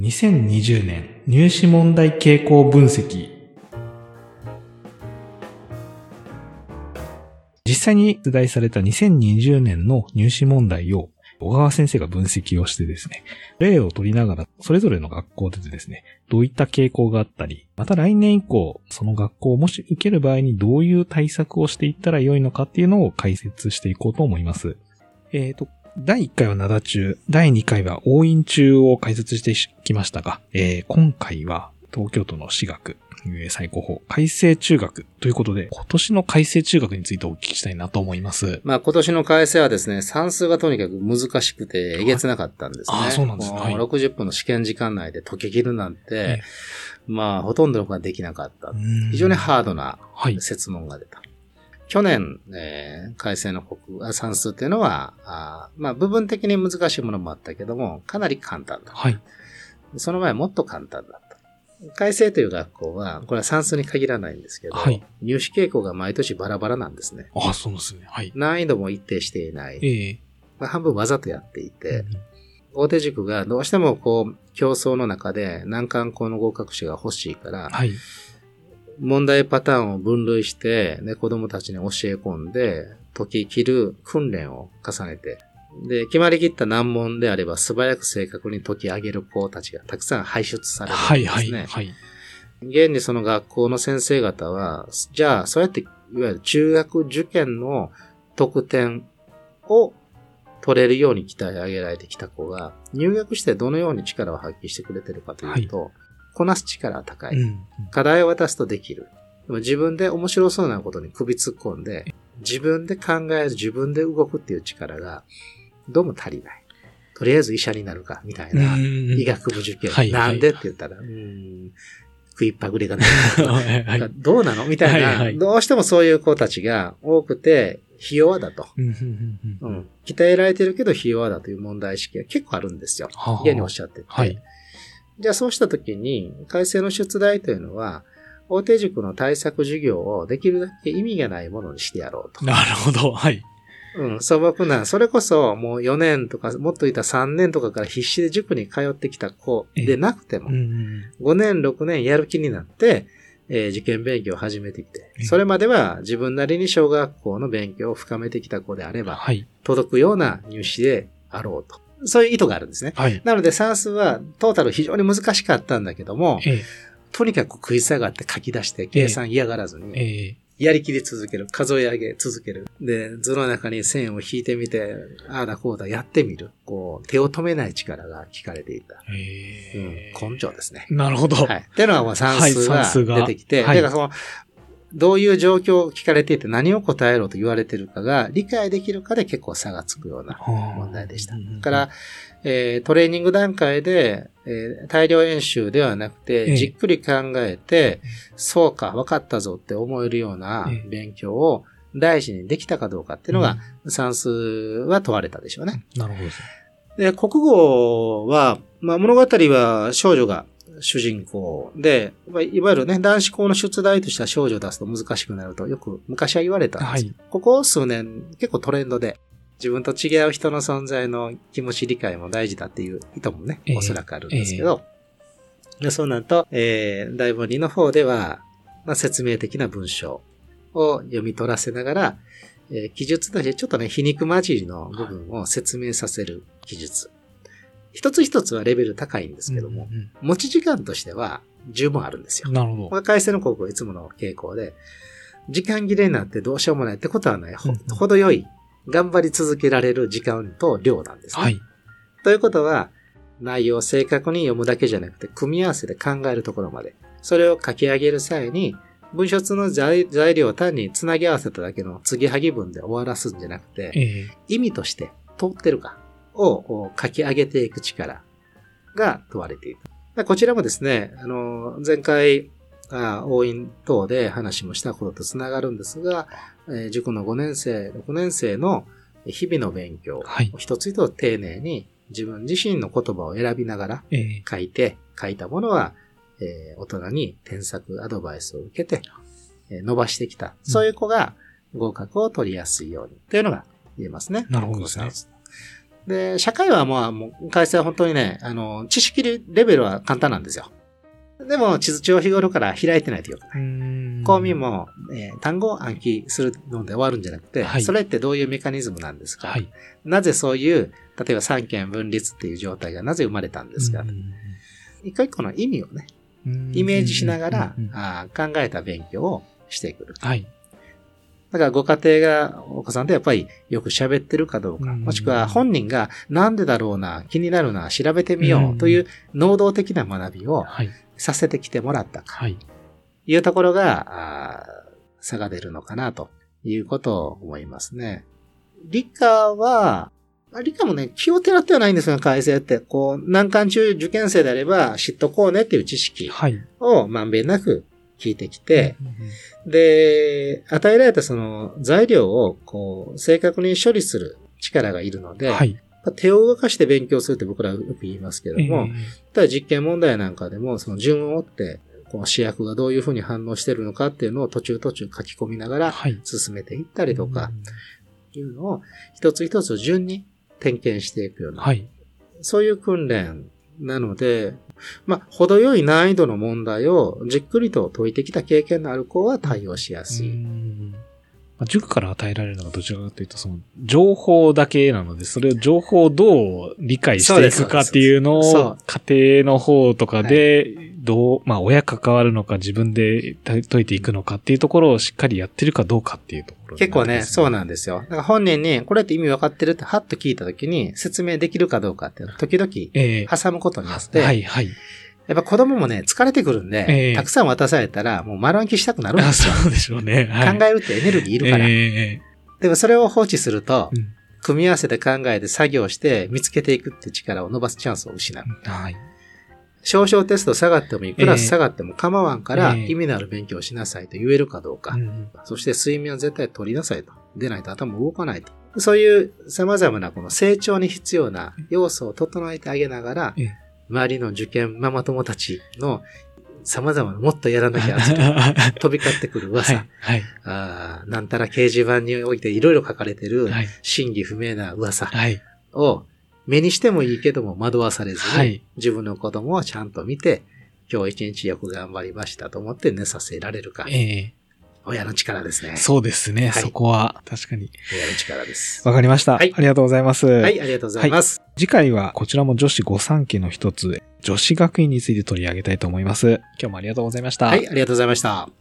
2020年入試問題傾向分析。実際に出題された2020年の入試問題を小川先生が分析をしてですね、例を取りながら、それぞれの学校でですね、どういった傾向があったり、また来年以降、その学校をもし受ける場合にどういう対策をしていったらよいのかっていうのを解説していこうと思います。えっ、ー、と、第1回は灘中、第2回は応印中を解説してきましたが、えー、今回は東京都の私学、最高峰、改正中学ということで、今年の改正中学についてお聞きしたいなと思います。まあ今年の改正はですね、算数がとにかく難しくてえげつなかったんですね。ああ、そうなんですね。はい、60分の試験時間内で解き切るなんて、えー、まあほとんどの子ができなかった。非常にハードな設問が出た。はい去年、えー、改正の国算数っていうのは、あまあ部分的に難しいものもあったけども、かなり簡単だ。はい。その前もっと簡単だった。改正という学校は、これは算数に限らないんですけど、はい、入試傾向が毎年バラバラなんですね。ああ、そうですね。はい。難易度も一定していない。ええまあ、半分わざとやっていて、うん、大手塾がどうしてもこう、競争の中で難関校の合格者が欲しいから、はい、問題パターンを分類して、ね、子供たちに教え込んで、解き切る訓練を重ねてで、決まりきった難問であれば素早く正確に解き上げる子たちがたくさん輩出されるんですね。はいはいはい。現にその学校の先生方は、じゃあ、そうやって、いわゆる中学受験の得点を取れるように鍛え上げられてきた子が、入学してどのように力を発揮してくれてるかというと、はい、こなす力は高い、うん。課題を渡すとできる。でも自分で面白そうなことに首突っ込んで、自分で考える、自分で動くっていう力が、どうも足りない。とりあえず医者になるか、みたいな、医学部受験。はいはい、なんでって言ったら、うん、食いっぱぐれがな どうなの？みたいな、はいはい、どうしてもそういう子たちが多くて、ひ弱だと。うん、鍛えられてるけどひ弱だという問題意識が結構あるんですよ。現におっしゃってて。はい、じゃあそうしたときに、改正の出題というのは、大手塾の対策授業をできるだけ意味がないものにしてやろうと。なるほど。はい。うん、素朴な、それこそもう4年とか、もっと言ったら3年とかから必死で塾に通ってきた子でなくても、5年、6年やる気になって、えー、受験勉強を始めてきて、それまでは自分なりに小学校の勉強を深めてきた子であれば、はい、届くような入試であろうと。そういう意図があるんですね。はい、なので算数はトータル非常に難しかったんだけども、ええ、とにかく食い下がって書き出して計算嫌がらずに、えやりきり続ける。数え上げ続ける。で、図の中に線を引いてみて、ああだこうだやってみる。こう、手を止めない力が聞かれていた。へうん、根性ですね。なるほど。はい。っていうのはもう算数が出てきて、はい、だからその、どういう状況を聞かれていて何を答えろと言われているかが理解できるかで結構差がつくような問題でした。だから、えー、トレーニング段階で、えー、大量演習ではなくて、じっくり考えて、そうか、分かったぞって思えるような勉強を大事にできたかどうかっていうのが、算数は問われたでしょうね。なるほど。で、国語は、まあ、物語は少女が主人公で、いわゆるね、男子校の出題としては少女を出すと難しくなるとよく昔は言われたんです。はい、ここ数年結構トレンドで、自分と違う人の存在の気持ち理解も大事だっていう意図もね、おそらくあるんですけど、えー、そうなると、えー、大文理の方では、まあ、説明的な文章を読み取らせながら、えー、記述としてちょっとね、皮肉混じりの部分を説明させる記述。一つ一つはレベル高いんですけども、うんうん、持ち時間としては十分あるんですよ。なるほど。改正の高校いつもの傾向で、時間切れになってどうしようもないってことはない、ほ、程よい頑張り続けられる時間と量なんですね。はい。ということは、内容を正確に読むだけじゃなくて、組み合わせで考えるところまで。それを書き上げる際に、文書通の材料を単につなぎ合わせただけの継ぎはぎ文で終わらすんじゃなくて、えー、意味として通ってるかを書き上げていく力が問われている。こちらもですね、あの、前回、あ応印等で話もしたこととつながるんですが、えー、塾の5年生、6年生の日々の勉強、はい、一つ一つ丁寧に自分自身の言葉を選びながら書いて、えー、書いたものは、えー、大人に添削、アドバイスを受けて、えー、伸ばしてきた。そういう子が合格を取りやすいようにというのが言えますね。なるほどですね。で、社会はまあ、もう、改正は本当にね、あの、知識レベルは簡単なんですよ。でも、地図帳日頃から開いてないとい。うか、公民も、えー、単語を暗記するので終わるんじゃなくて、はい、それってどういうメカニズムなんですか、はい、なぜそういう、例えば三権分立っていう状態がなぜ生まれたんですか？一個一個の意味をね、イメージしながら、あ考えた勉強をしてくる。はい。だからご家庭が、お子さんとやっぱりよく喋ってるかどうか、もしくは本人がなんでだろうな、気になるな、調べてみようという能動的な学びをさせてきてもらったか、はい、いうところが、差が出るのかなということを思いますね。理科は、理科もね、気をてらってはないんですが、改正って。こう、難関中受験生であれば知っとこうねっていう知識をまんべんなく聞いてきて、で、与えられたその材料をこう、正確に処理する力がいるので、はい、手を動かして勉強するって僕らよく言いますけども、ただ実験問題なんかでもその順を追って、この主役がどういうふうに反応してるのかっていうのを途中途中書き込みながら進めていったりとか、いうのを一つ一つ順に点検していくような、はい、そういう訓練なので、まあ、程よい難易度の問題をじっくりと解いてきた経験のある子は対応しやすい。塾から与えられるのがどちらかというと、その、情報だけなので、それを情報をどう理解していくかっていうのを、家庭の方とかで、どう、まあ、親関わるのか自分で解いていくのかっていうところをしっかりやってるかどうかっていうところ、ね、結構ね、そうなんですよ。だから本人に、これって意味分かってるってハッと聞いたときに、説明できるかどうかっていうのを時々、挟むことによって、えー、はい、はい。やっぱ子供もね、疲れてくるんで、えー、たくさん渡されたら、もう丸暗記したくなるんですよ。そうでしょうね。はい、考えるってエネルギーいるから。えー、でもそれを放置すると、うん、組み合わせて考えて作業して見つけていくって力を伸ばすチャンスを失う。はい。少々テスト下がってもいい、クラス下がっても構わんから、意味のある勉強をしなさいと言えるかどうか。そして睡眠は絶対取りなさいと。出ないと頭動かないと。そういう様々なこの成長に必要な要素を整えてあげながら、周りの受験ママ友たちの様々なもっとやらなきゃ 飛び交ってくる噂。はいはい、あなんたら掲示板においていろいろ書かれてる真偽不明な噂を目にしてもいいけども惑わされずに、はい、自分の子供をちゃんと見て、今日一日よく頑張りましたと思って寝させられるか。えー親の力ですね。そうですね。はい、そこは、確かに。親の力です。わかりました、はい。ありがとうございます。はい、ありがとうございます。はい、次回は、こちらも女子御三家の一つ、女子学院について取り上げたいと思います。今日もありがとうございました。はい、ありがとうございました。